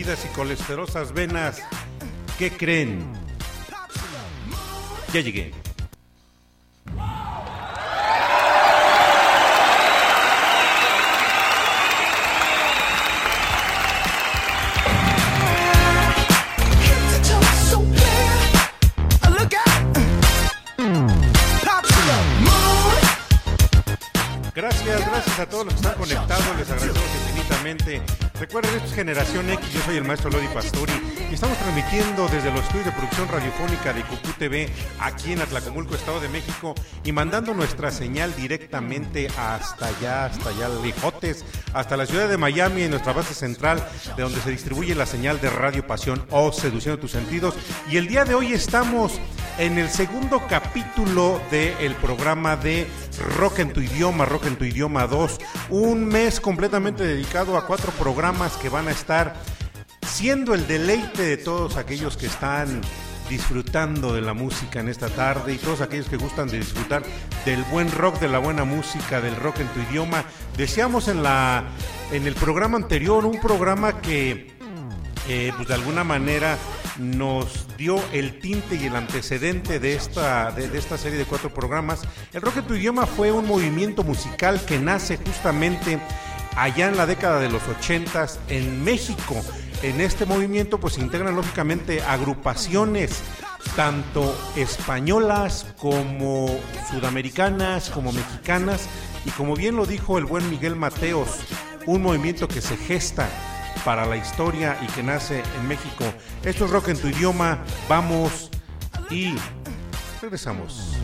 Y colesterosas venas. ¿Qué creen? Ya llegué. Gracias a todos los que están conectados, les agradecemos infinitamente. Recuerden, Generación X, yo soy el maestro Lodi Pastori y estamos transmitiendo desde los estudios de producción radiofónica de Cucú TV aquí en Atlacomulco, Estado de México y mandando nuestra señal directamente hasta allá, hasta allá, lejotes, hasta la ciudad de Miami, en nuestra base central, de donde se distribuye la señal de Radio Pasión o Seduciendo tus Sentidos. Y el día de hoy estamos en el segundo capítulo del programa de Rock en tu idioma, Rock en tu idioma 2, un mes completamente dedicado a cuatro programas que van a estar siendo el deleite de todos aquellos que están disfrutando de la música en esta tarde y todos aquellos que gustan de disfrutar del buen rock, de la buena música, del rock en tu idioma. Decíamos en la en el programa anterior un programa que eh, pues de alguna manera nos dio el tinte y el antecedente de esta, de esta serie de cuatro programas. El Rock en tu idioma fue un movimiento musical que nace justamente allá en la década de los ochentas en México. En este movimiento pues se integran lógicamente agrupaciones tanto españolas como sudamericanas, como mexicanas, y como bien lo dijo el buen Miguel Mateos, un movimiento que se gesta para la historia y que nace en México. Esto es rock en tu idioma. Vamos y regresamos.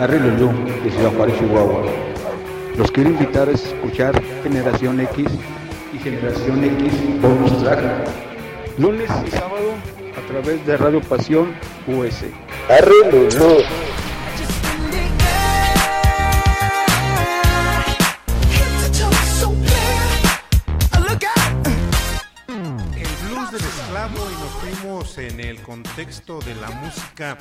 Torres, Arrilulú, de Ciudad Juárez, Chihuahua. Los quiero invitar a escuchar Generación X y Generación X Bonus Track. Lunes y sábado a través de Radio Pasión US. Arrilulú. Just y nos fuimos en el contexto de la música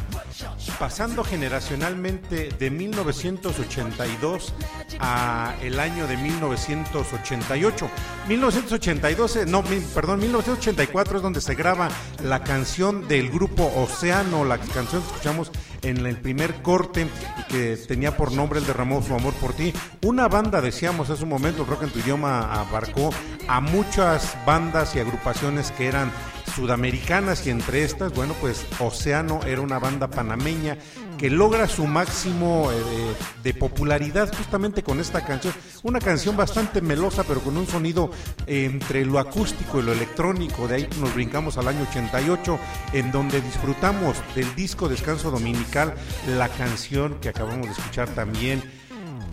pasando generacionalmente de 1982 a el año de 1988. 1982, eh, no, perdón, 1984 es donde se graba la canción del grupo Océano, la canción que escuchamos en el primer corte que tenía por nombre El derramó su amor por ti. Una banda, decíamos hace un momento, creo que en tu idioma abarcó a muchas bandas y agrupaciones que eran sudamericanas y entre estas, bueno, pues Océano era una banda panameña que logra su máximo eh, de, popularidad justamente con esta canción. Una canción bastante melosa, pero con un sonido entre lo acústico y lo electrónico. De ahí nos brincamos al año 88, en donde disfrutamos del disco Descanso Dominical, la canción que acabamos de escuchar también,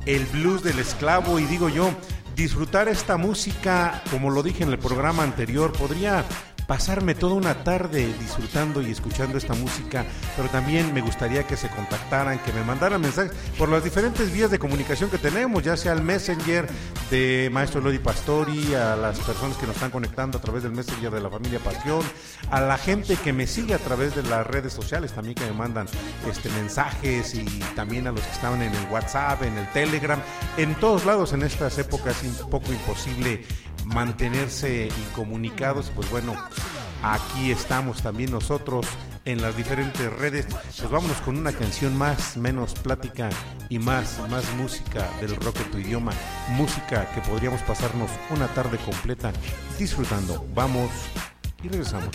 el blues del esclavo. Y digo yo, disfrutar esta música, como lo dije en el programa anterior, podría pasarme toda una tarde disfrutando y escuchando esta música, pero también me gustaría que se contactaran, que me mandaran mensajes por las diferentes vías de comunicación que tenemos, ya sea el Messenger de Maestro Lodi Pastori, a las personas que nos están conectando a través del Messenger de la familia Pasión, a la gente que me sigue a través de las redes sociales también que me mandan este mensajes y también a los que estaban en el WhatsApp, en el Telegram, en todos lados en estas épocas es un poco imposible mantenerse incomunicados, pues bueno, aquí estamos también nosotros en las diferentes redes. Pues vámonos con una canción más, menos plática y más, más música del rock en tu idioma. Música que podríamos pasarnos una tarde completa disfrutando. Vamos y regresamos.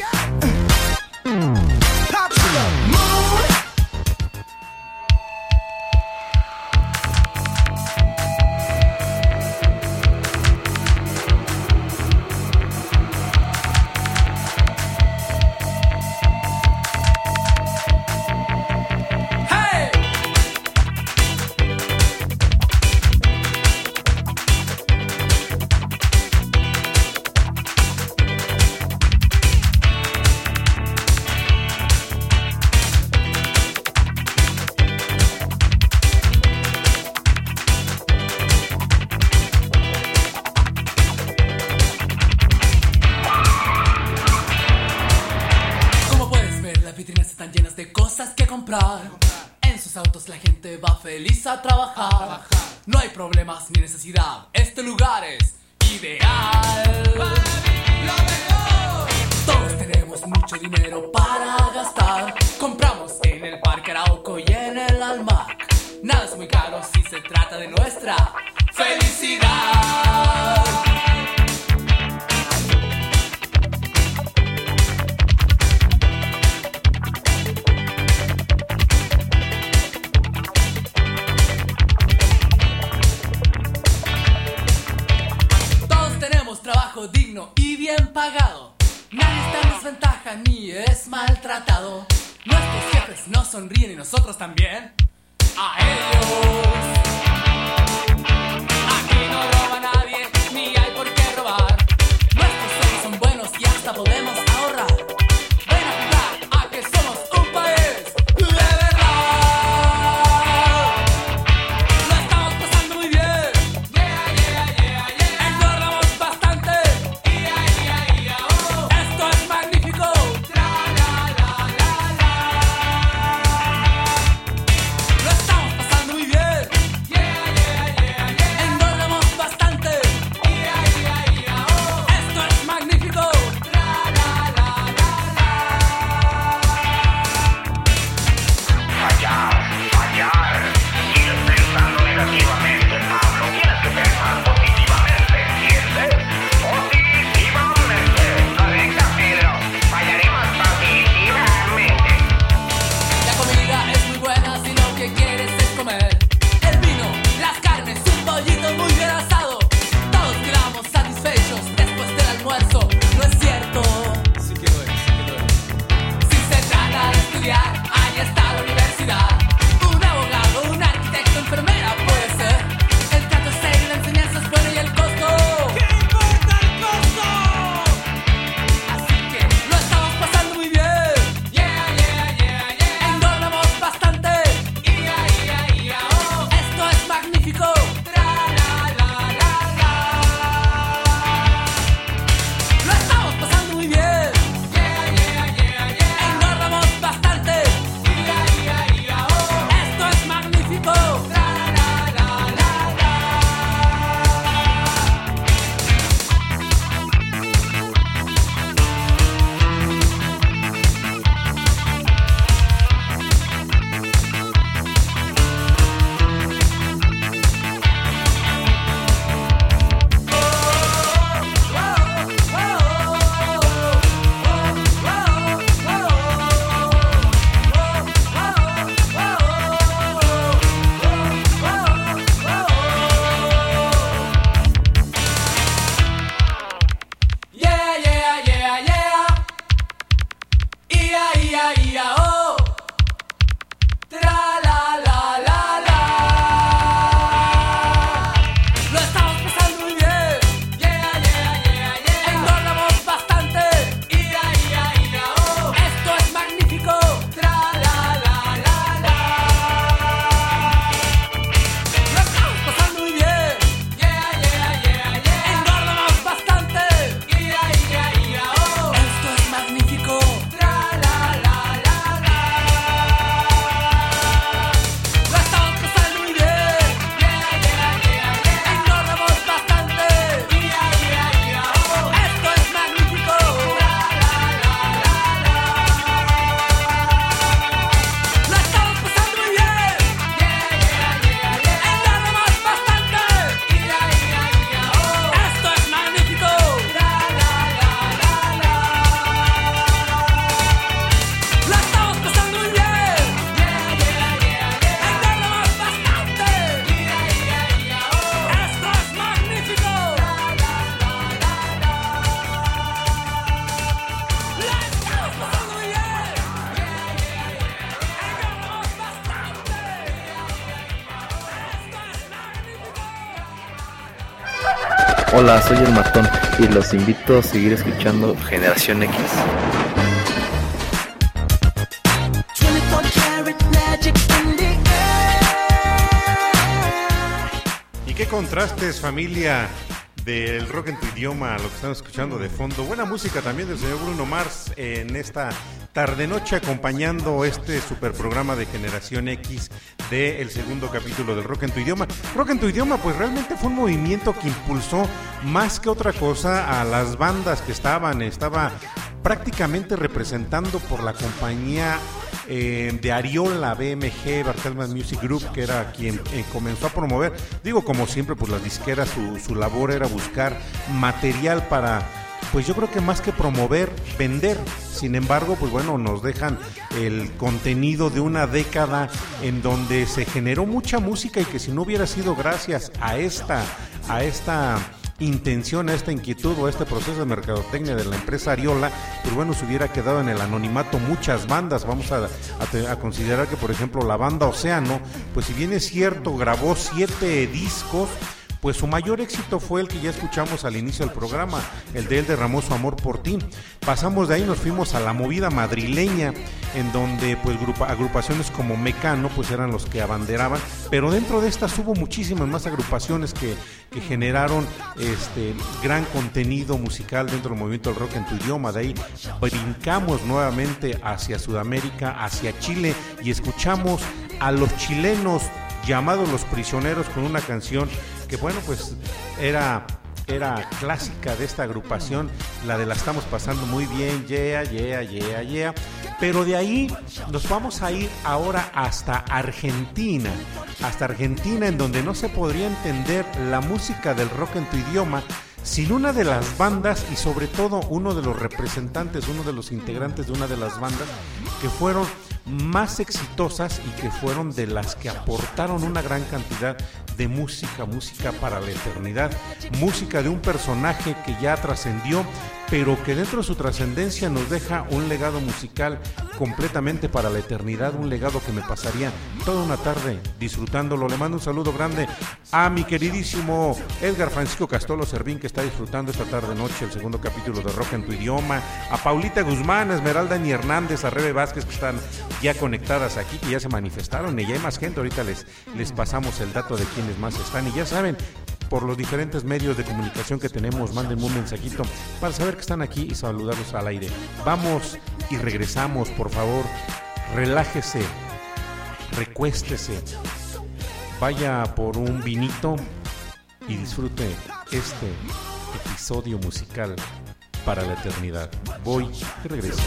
Hola, soy el Matón y los invito a seguir escuchando Generación X. 24 karat magic in the air. Y qué contrastes, familia, del rock en tu idioma, lo que estamos escuchando de fondo. Buena música también del señor Bruno Mars en esta tarde-noche acompañando este super programa de Generación X del segundo capítulo del rock en tu idioma. Rock en tu idioma, pues realmente fue un movimiento que impulsó más que otra cosa a las bandas que estaban. Estaba prácticamente representando por la compañía eh, de Ariola BMG, Bartelman Music Group, que era quien eh, comenzó a promover. Digo, como siempre, pues las disqueras, su, su labor era buscar material para, pues yo creo que más que promover, vender. Sin embargo, pues bueno, nos dejan el contenido de una década en donde se generó mucha música y que si no hubiera sido gracias a esta, a esta intención, a esta inquietud o a este proceso de mercadotecnia de la empresa Ariola, pues bueno, se hubiera quedado en el anonimato muchas bandas. Vamos a, a considerar que, por ejemplo, la banda Océano, pues si bien es cierto, grabó siete discos, pues su mayor éxito fue el que ya escuchamos al inicio del programa, el de él derramó su amor por ti. Pasamos de ahí, nos fuimos a la movida madrileña, en donde pues grupa- agrupaciones como Mecano pues eran los que abanderaban, pero dentro de estas hubo muchísimas más agrupaciones que, que generaron este gran contenido musical dentro del movimiento del rock en tu idioma. De ahí brincamos nuevamente hacia Sudamérica, hacia Chile y escuchamos a los chilenos llamados Los Prisioneros con una canción que bueno pues era era clásica de esta agrupación, la de la estamos pasando muy bien, yeah, yeah, yeah, yeah. Pero de ahí nos vamos a ir ahora hasta Argentina, hasta Argentina en donde no se podría entender la música del rock en tu idioma sin una de las bandas y sobre todo uno de los representantes, uno de los integrantes de una de las bandas que fueron más exitosas y que fueron de las que aportaron una gran cantidad de música, música para la eternidad, música de un personaje que ya trascendió, pero que dentro de su trascendencia nos deja un legado musical completamente para la eternidad, un legado que me pasaría toda una tarde disfrutándolo. Le mando un saludo grande a mi queridísimo Edgar Francisco Castolo Servín que está disfrutando esta tarde noche el segundo capítulo de Rock en tu idioma, a Paulita Guzmán, a Esmeralda Ni Hernández, a Rebe Vázquez que están ya conectadas aquí, que ya se manifestaron y ya hay más gente, ahorita les, les pasamos el dato de quienes más están y ya saben, por los diferentes medios de comunicación que tenemos, mándenme un mensajito para saber que están aquí y saludarlos al aire. Vamos y regresamos, por favor. Relájese, recuéstese, vaya por un vinito y disfrute este episodio musical para la eternidad. Voy y regreso.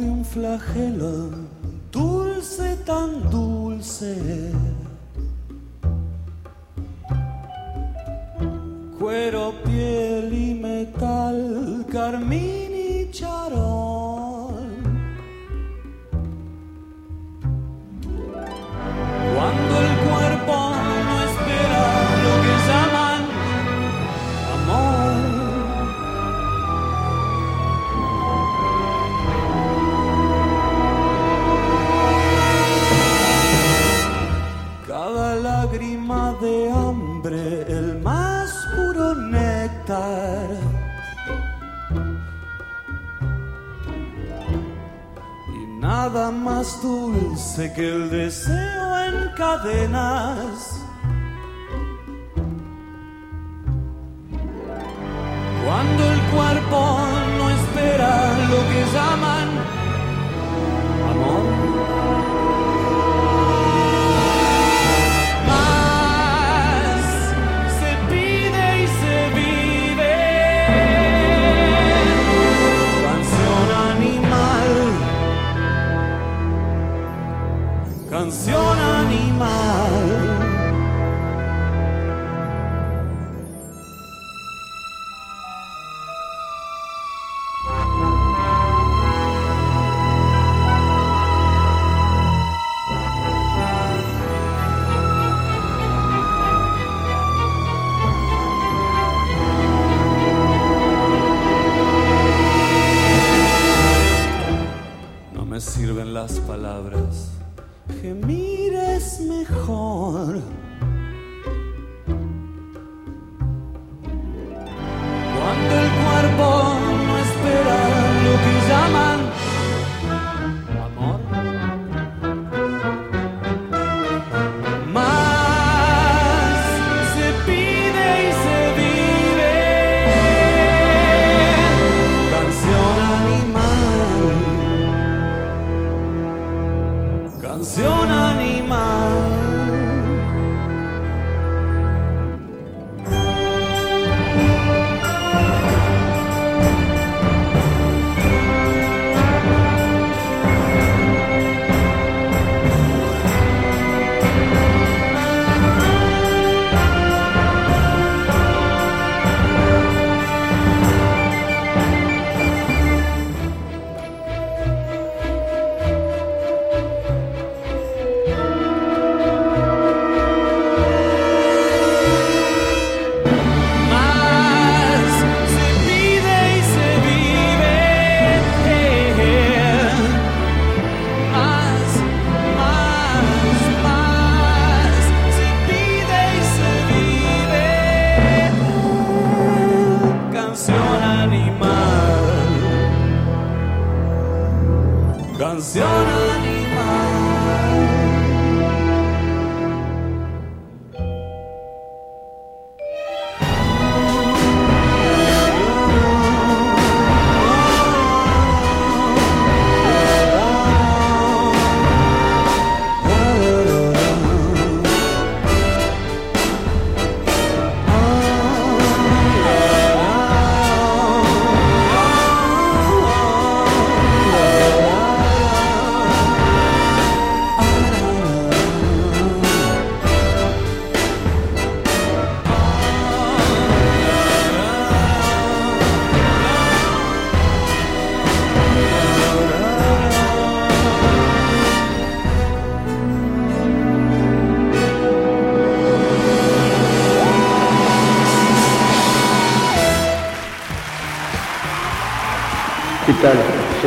De un flagelo, Canción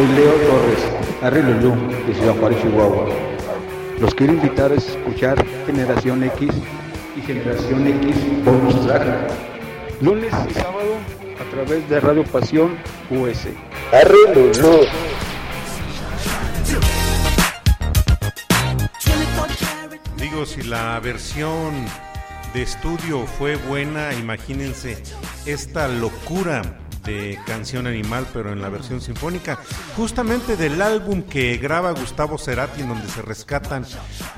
Soy Leo Torres, Arrilulú, de Ciudad Juárez, Chihuahua. Los quiero invitar a escuchar Generación X y Generación X Bonus Track. Lunes y sábado a través de Radio Pasión US. Arrilulú. Digo, si la versión de estudio fue buena, imagínense esta locura de canción animal, pero en la versión sinfónica, justamente del álbum que graba Gustavo Cerati, en donde se rescatan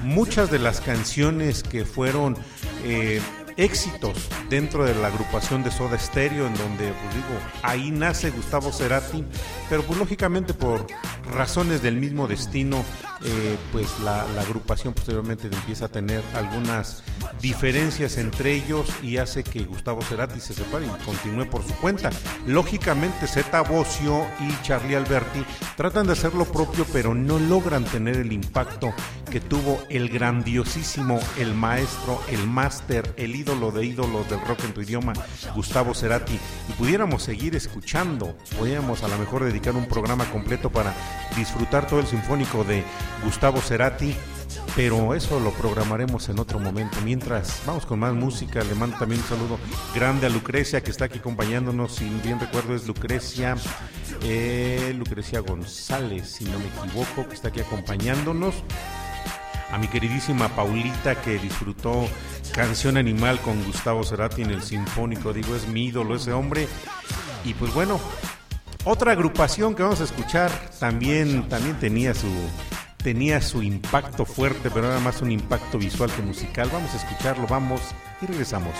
muchas de las canciones que fueron eh, éxitos dentro de la agrupación de Soda Stereo, en donde, pues digo, ahí nace Gustavo Cerati, pero pues lógicamente por razones del mismo destino, eh, pues la, agrupación posteriormente empieza a tener algunas diferencias entre ellos y hace que Gustavo Cerati se separe y continúe por su cuenta. Lógicamente Zeta Bosio y Charlie Alberti tratan de hacer lo propio, pero no logran tener el impacto que tuvo el grandiosísimo, el maestro, el máster, el ídolo de ídolos del rock en tu idioma, Gustavo Cerati. Y pudiéramos seguir escuchando, pudiéramos a lo mejor dedicar un programa completo para disfrutar todo el sinfónico de Gustavo Cerati. Pero eso lo programaremos en otro momento. Mientras vamos con más música, le mando también un saludo grande a Lucrecia que está aquí acompañándonos. Si bien recuerdo es Lucrecia, eh, Lucrecia González, si no me equivoco, que está aquí acompañándonos a mi queridísima Paulita que disfrutó Canción Animal con Gustavo Cerati en el Sinfónico. Digo, es mi ídolo ese hombre. Y pues bueno, otra agrupación que vamos a escuchar también, también tenía su, tenía su impacto fuerte, pero nada más un impacto visual que musical. Vamos a escucharlo, vamos y regresamos.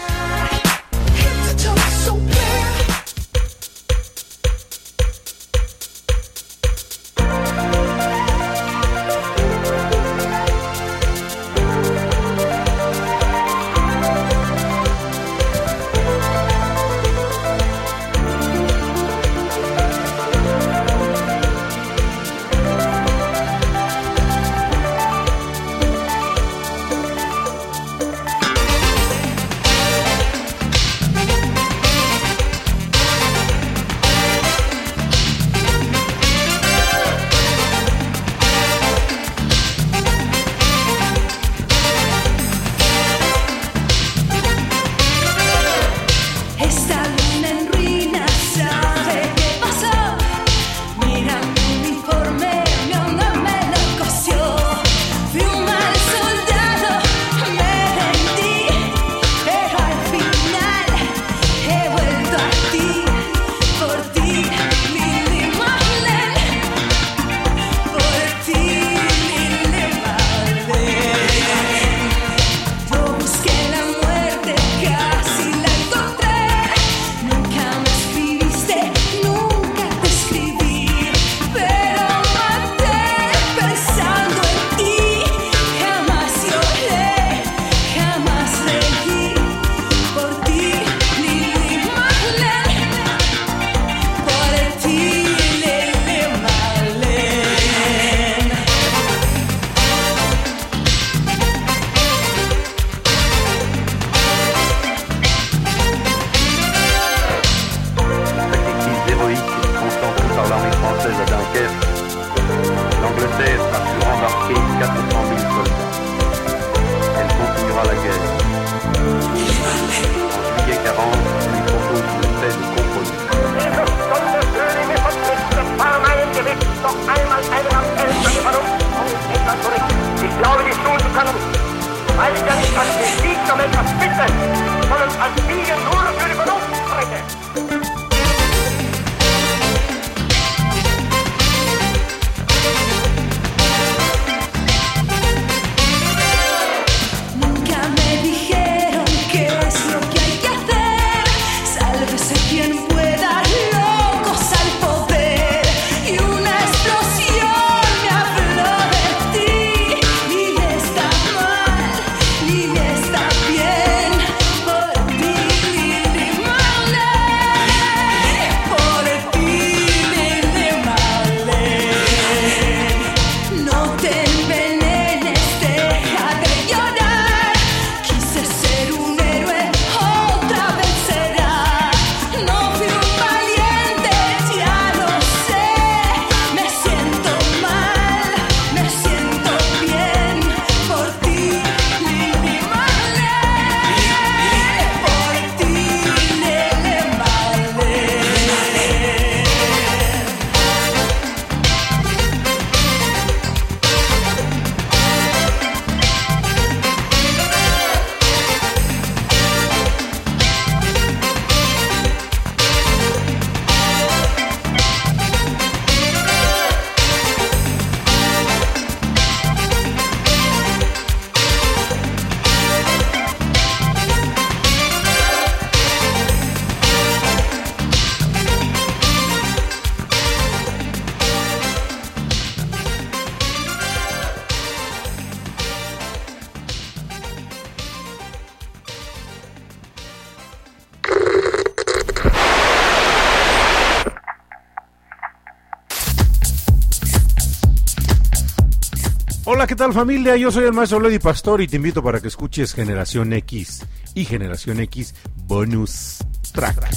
tal familia? Yo soy el maestro Lady Pastor y te invito para que escuches Generación X y Generación X Bonus Track.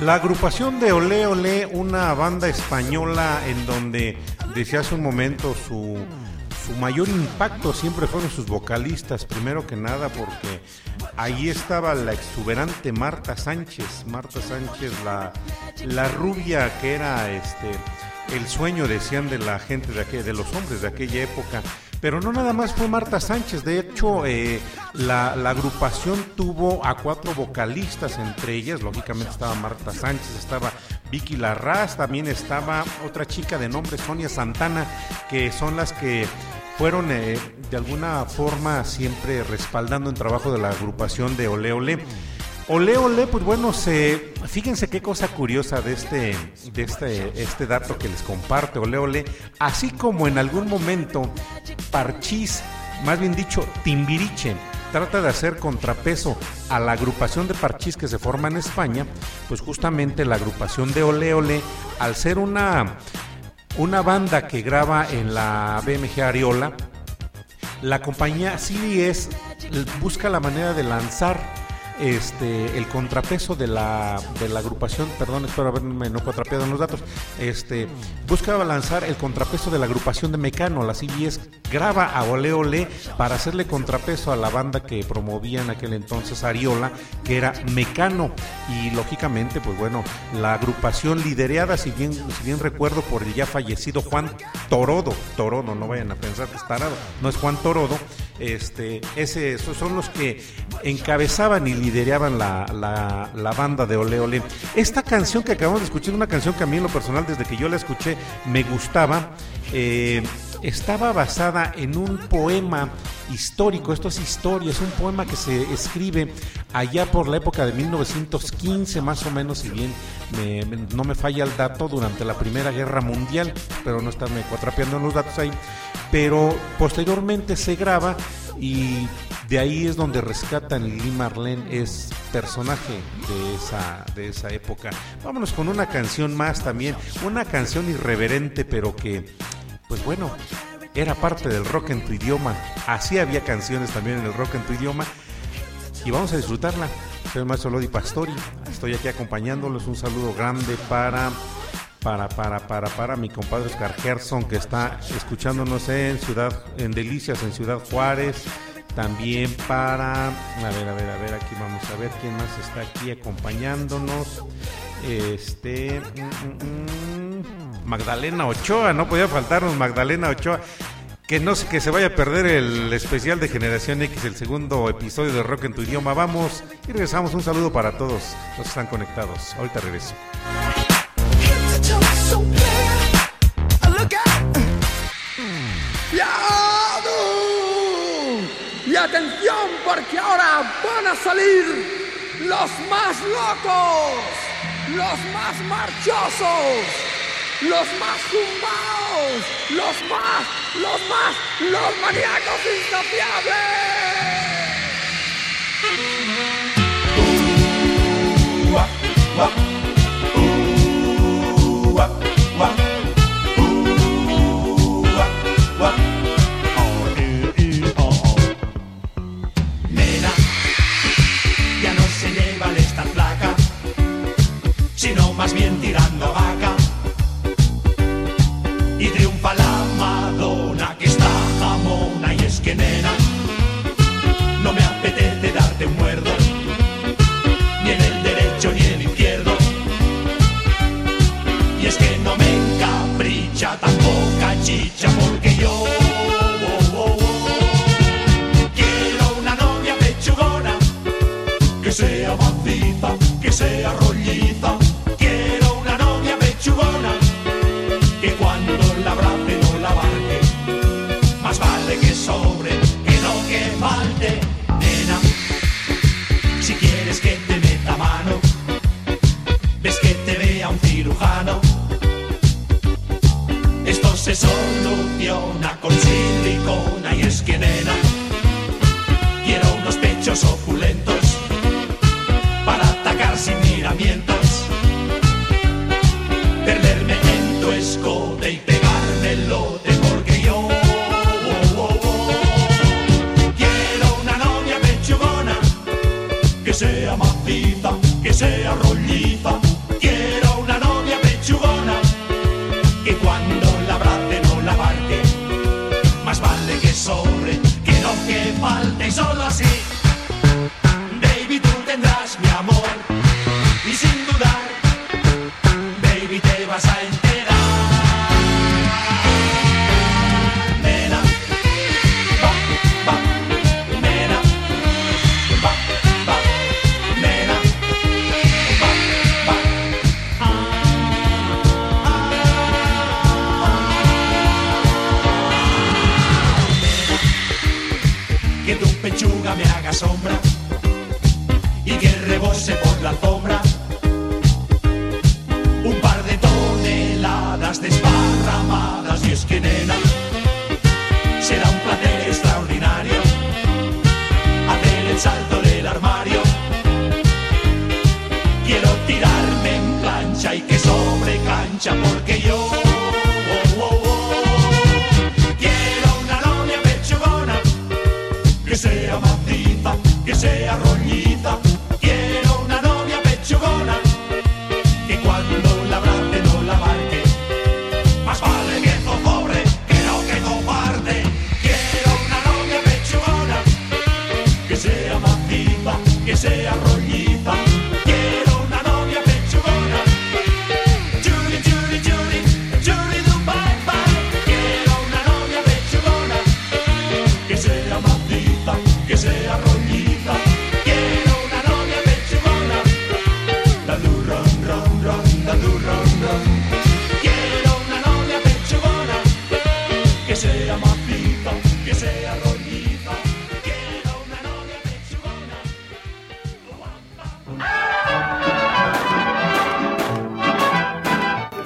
La agrupación de Olé Olé, una banda española en donde decía hace un momento su su mayor impacto siempre fueron sus vocalistas, primero que nada porque ahí estaba la exuberante Marta Sánchez, Marta Sánchez, la, la rubia que era este el sueño, decían de la gente de aquel, de los hombres de aquella época. Pero no nada más fue Marta Sánchez, de hecho eh, la, la agrupación tuvo a cuatro vocalistas, entre ellas lógicamente estaba Marta Sánchez, estaba Vicky Larraz, también estaba otra chica de nombre Sonia Santana, que son las que fueron eh, de alguna forma siempre respaldando el trabajo de la agrupación de Ole Ole. Ole Ole, pues bueno, se, fíjense qué cosa curiosa de este, de este, este dato que les comparte Ole Ole, así como en algún momento Parchís, más bien dicho Timbiriche, trata de hacer contrapeso a la agrupación de Parchís que se forma en España, pues justamente la agrupación de Ole Ole, al ser una, una banda que graba en la BMG Ariola, la compañía CBS busca la manera de lanzar este el contrapeso de la, de la agrupación, perdón, espero haberme no contrapeado en los datos, este buscaba lanzar el contrapeso de la agrupación de Mecano, la CBS graba a Ole Ole para hacerle contrapeso a la banda que promovía en aquel entonces Ariola, que era Mecano y lógicamente, pues bueno, la agrupación liderada, si bien si bien recuerdo por el ya fallecido Juan Torodo, Torodo, no vayan a pensar que es tarado, no es Juan Torodo, este, ese, esos son los que encabezaban y lideraban la, la, banda de Ole Ole. Esta canción que acabamos de escuchar es una canción que a mí en lo personal, desde que yo la escuché, me gustaba. Eh, estaba basada en un poema histórico, esto es historia, es un poema que se escribe allá por la época de 1915 más o menos, si bien me- me- no me falla el dato, durante la Primera Guerra Mundial, pero no estarme cuatrapeando en los datos ahí, pero posteriormente se graba y de ahí es donde rescatan Lili Marlene, es personaje de esa, de esa época. Vámonos con una canción más también, una canción irreverente, pero que, pues bueno, era parte del rock en tu idioma. Así había canciones también en el rock en tu idioma. Y vamos a disfrutarla. Soy el maestro Lodi Pastori. Estoy aquí acompañándolos. Un saludo grande para para, para, para, para mi compadre Oscar Gerson, que está escuchándonos en Ciudad, en Delicias, en Ciudad Juárez. También para, a ver, a ver, a ver, aquí vamos a ver quién más está aquí acompañándonos. Este, mm, mm, mm, Magdalena Ochoa, no podía faltarnos Magdalena Ochoa. Que no que se vaya a perder el especial de Generación X, el segundo episodio de Rock en tu idioma. Vamos y regresamos. Un saludo para todos los que están conectados. Ahorita regreso. Y atención porque ahora van a salir los más locos, los más marchosos, los más zumbaos, los más, los más, los maníacos insaciables.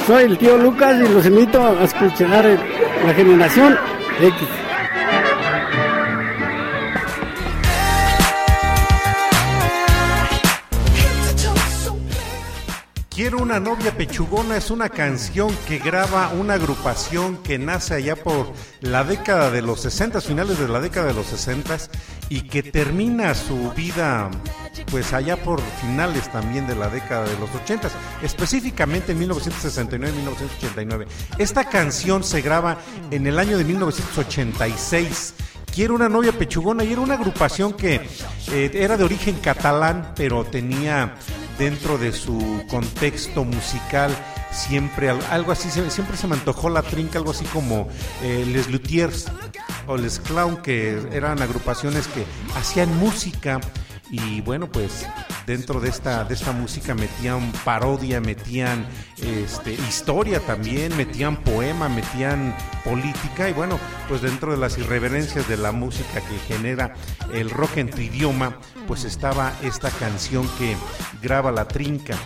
Soy el tío Lucas y los invito a escuchar el- la generación X. Una novia pechugona es una canción que graba una agrupación que nace allá por la década de los 60, finales de la década de los 60 y que termina su vida pues allá por finales también de la década de los 80, específicamente en 1969-1989. Esta canción se graba en el año de 1986. Quiero una novia pechugona y era una agrupación que eh, era de origen catalán, pero tenía dentro de su contexto musical siempre al- algo así, siempre se me antojó la trinca, algo así como eh, Les Luthiers o Les Clown, que eran agrupaciones que hacían música y bueno, pues dentro de esta, de esta música metían parodia, metían este, historia también, metían poema, metían política. Y bueno, pues dentro de las irreverencias de la música que genera el rock en tu idioma, pues estaba esta canción que graba la trinca.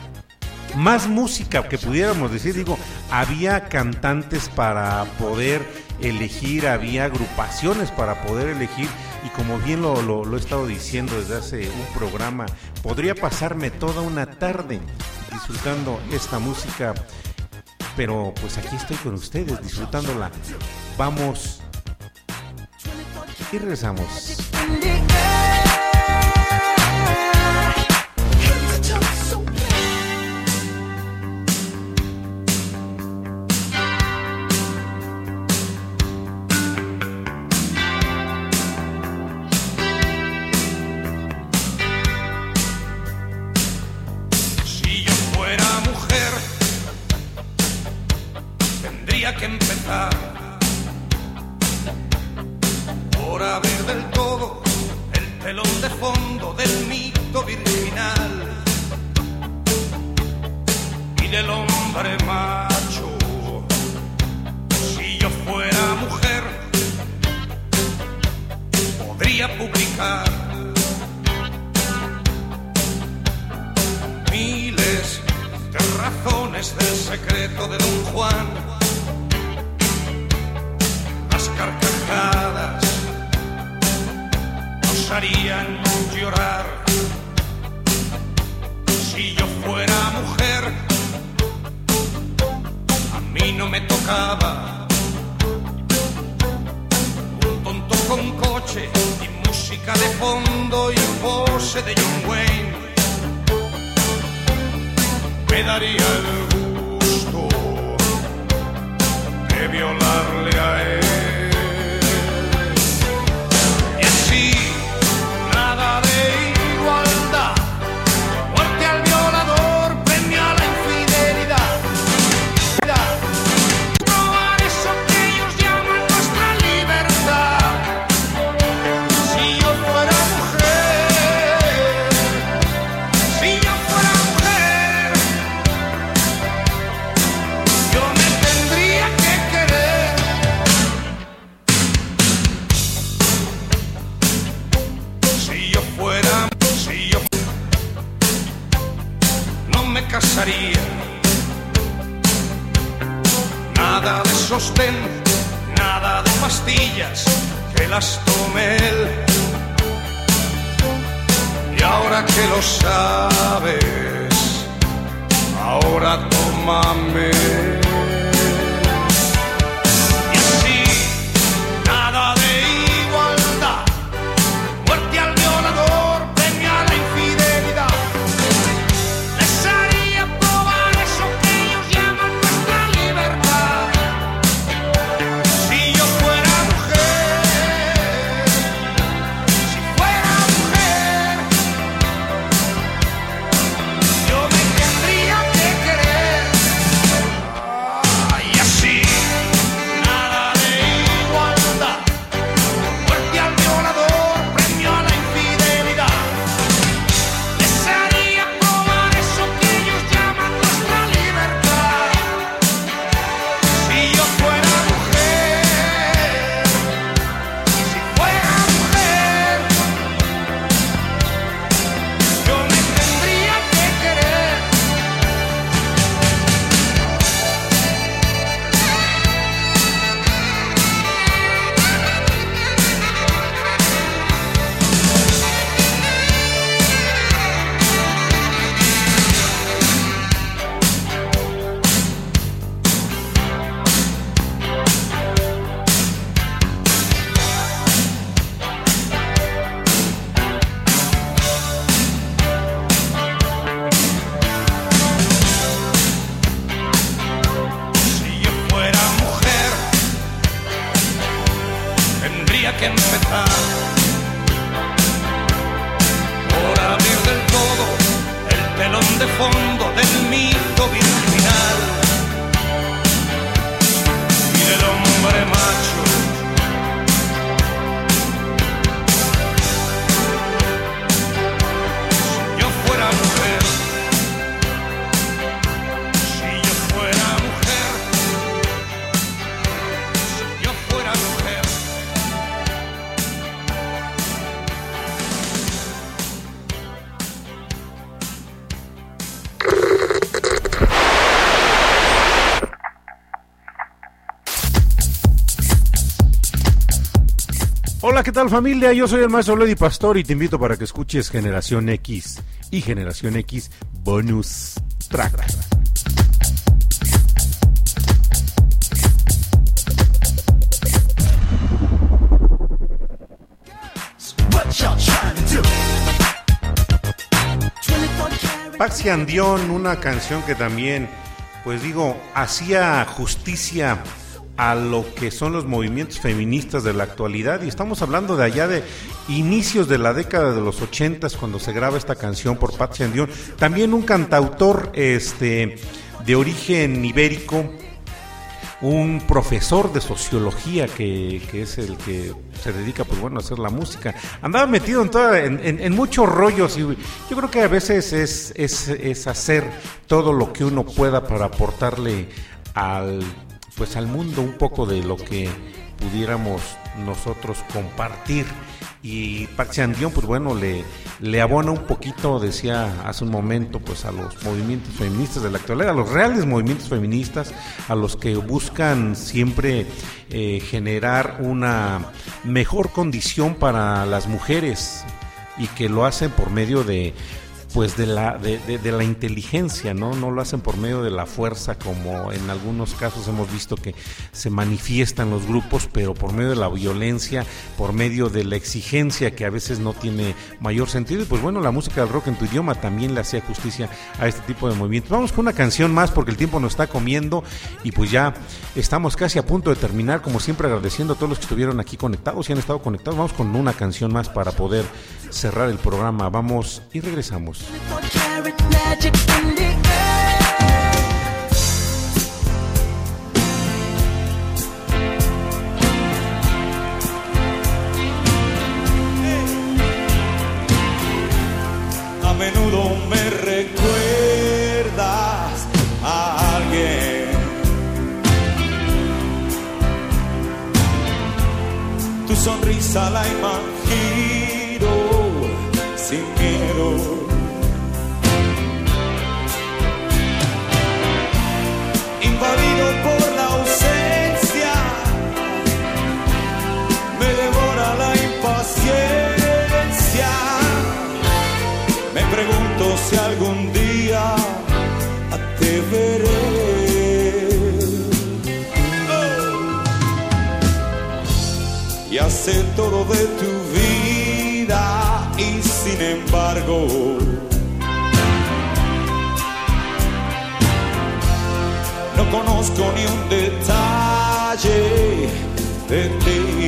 Más música que pudiéramos decir, digo, había cantantes para poder elegir, había agrupaciones para poder elegir y como bien lo, he estado diciendo desde hace un programa, podría pasarme toda una tarde disfrutando esta música, pero pues aquí estoy con ustedes disfrutándola. Vamos y regresamos. Nada de pastillas que las tome él. Y ahora que lo sabes, ahora tómame. Hola, ¿qué tal familia? Yo soy el maestro Lady Pastor y te invito para que escuches Generación X y Generación X Bonus Track. Paxi Andión, una canción que también, pues digo, hacía justicia a lo que son los movimientos feministas de la actualidad. Y estamos hablando de allá de inicios de la década de los ochentas cuando se graba esta canción por Patsy Andión, también un cantautor este de origen ibérico, un profesor de sociología que, que es el que se dedica pues bueno a hacer la música. Andaba metido en toda en- en muchos rollos y yo creo que a veces es, es, es hacer todo lo que uno pueda para aportarle al pues al mundo un poco de lo que pudiéramos nosotros compartir. Y Paxi Andión pues bueno le, le abona un poquito decía hace un momento pues a los movimientos feministas de la actualidad a los reales movimientos feministas a los que buscan siempre eh, generar una mejor condición para las mujeres y que lo hacen por medio de pues de la de, de- de la inteligencia no no lo hacen por medio de la fuerza como en algunos casos hemos visto que se manifiestan los grupos pero por medio de la violencia por medio de la exigencia que a veces no tiene mayor sentido. Y pues bueno la música del rock en tu idioma también le hacía justicia a este tipo de movimientos. Vamos con una canción más porque el tiempo nos está comiendo y pues ya estamos casi a punto de terminar como siempre agradeciendo a todos los que estuvieron aquí conectados y han estado conectados. Vamos con una canción más para poder cerrar el programa. Vamos y regresamos A menudo me recuerdas a alguien. Tu sonrisa la imagino Y hacer todo de tu vida y sin embargo no conozco ni un detalle de ti.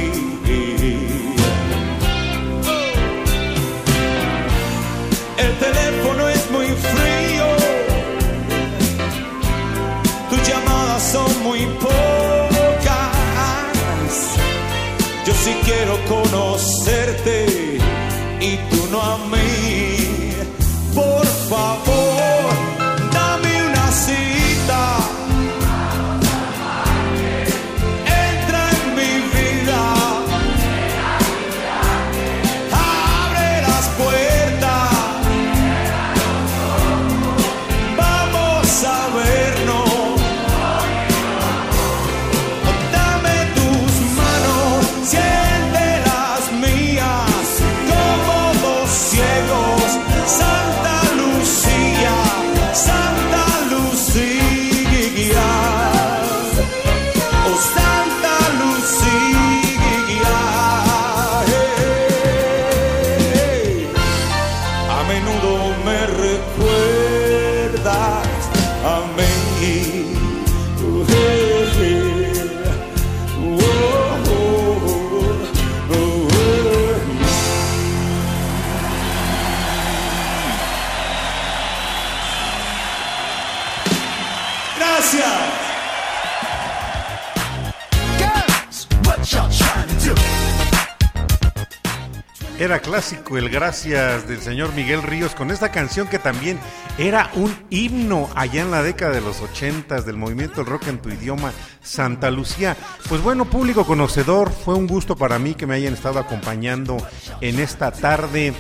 Era clásico el gracias del señor Miguel Ríos con esta canción que también era un himno allá en la década de los ochentas del movimiento rock en tu idioma, Santa Lucía. Pues bueno, público conocedor, fue un gusto para mí que me hayan estado acompañando en esta tarde,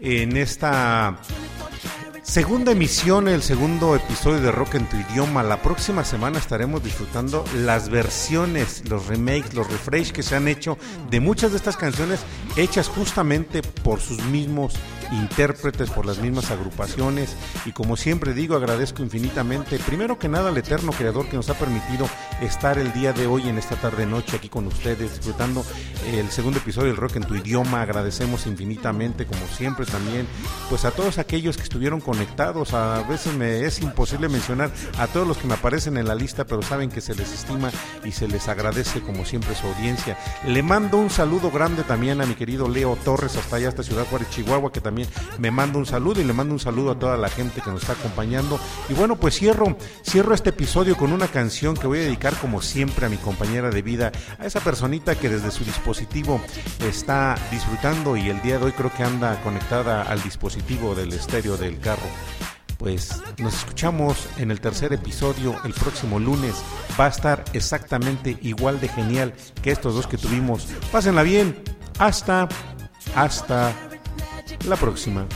en esta Segunda emisión, el segundo episodio de Rock en tu idioma. La próxima semana estaremos disfrutando las versiones, los remakes, los refresh que se han hecho de muchas de estas canciones hechas justamente por sus mismos intérpretes, por las mismas agrupaciones. Y como siempre digo, agradezco infinitamente, primero que nada, al eterno creador que nos ha permitido estar el día de hoy en esta tarde noche aquí con ustedes, disfrutando el segundo episodio del Rock en tu idioma. Agradecemos infinitamente, como siempre también, pues a todos aquellos que estuvieron conectados. A veces me es imposible mencionar a todos los que me aparecen en la lista, pero saben que se les estima y se les agradece como siempre su audiencia. Le mando un saludo grande también a mi querido Leo Torres, hasta allá, hasta Ciudad Juárez, Chihuahua, que también me manda un saludo y le mando un saludo a toda la gente que nos está acompañando. Y bueno, pues cierro, cierro este episodio con una canción que voy a dedicar como siempre a mi compañera de vida, a esa personita que desde su dispositivo está disfrutando y el día de hoy creo que anda conectada al dispositivo del estéreo del carro. Pues nos escuchamos en el tercer episodio el próximo lunes. Va a estar exactamente igual de genial que estos dos que tuvimos. Pásenla bien. Hasta, hasta la próxima.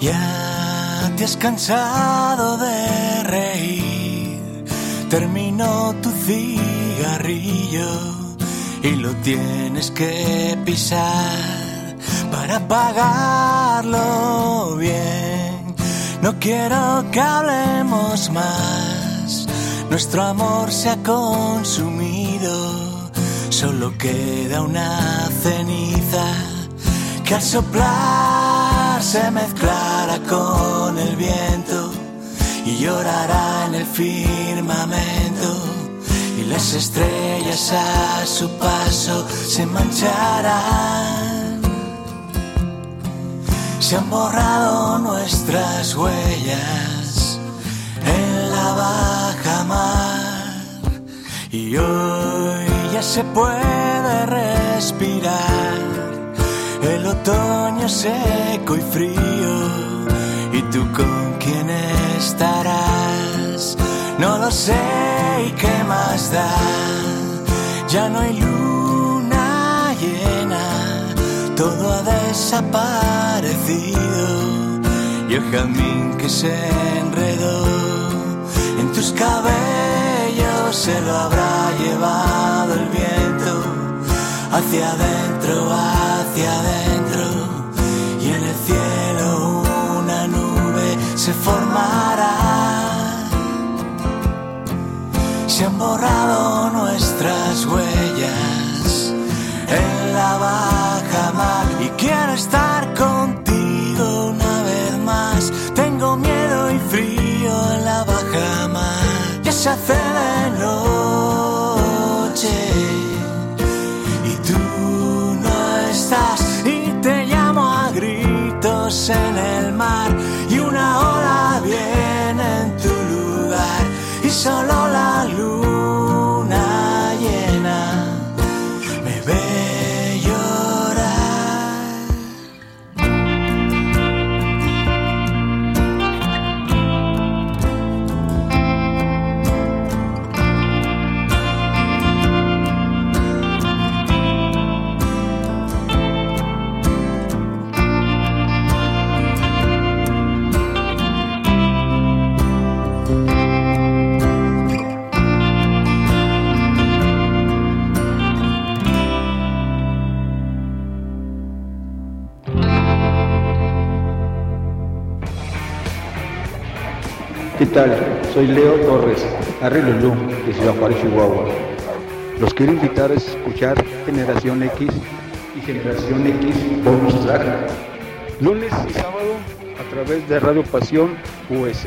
Ya te has cansado de reír, terminó tu cigarrillo y lo tienes que pisar para pagarlo bien. No quiero que hablemos más, nuestro amor se ha consumido, solo queda una ceniza que al soplar se mezclará con el viento y llorará en el firmamento. Y las estrellas a su paso se mancharán. Se han borrado nuestras huellas en la baja mar. Y hoy ya se puede respirar el otoño seco y frío. ¿Y tú con quién estarás? No lo sé y qué más da. Ya no hay luna llena, todo ha desaparecido y el jazmín que se enredó en tus cabellos se lo habrá llevado el viento hacia adentro, hacia adentro y en el cielo una nube se formará. Se han borrado nuestras huellas en la baja mar y quiero estar contigo una vez más. Tengo miedo y frío en la baja mar. Tal? Soy Leo Torres, Arrilulú, de Ciudad Juárez, Chihuahua. Los quiero invitar a escuchar Generación X y Generación X Bonus Track. Lunes y sábado a través de Radio Pasión US.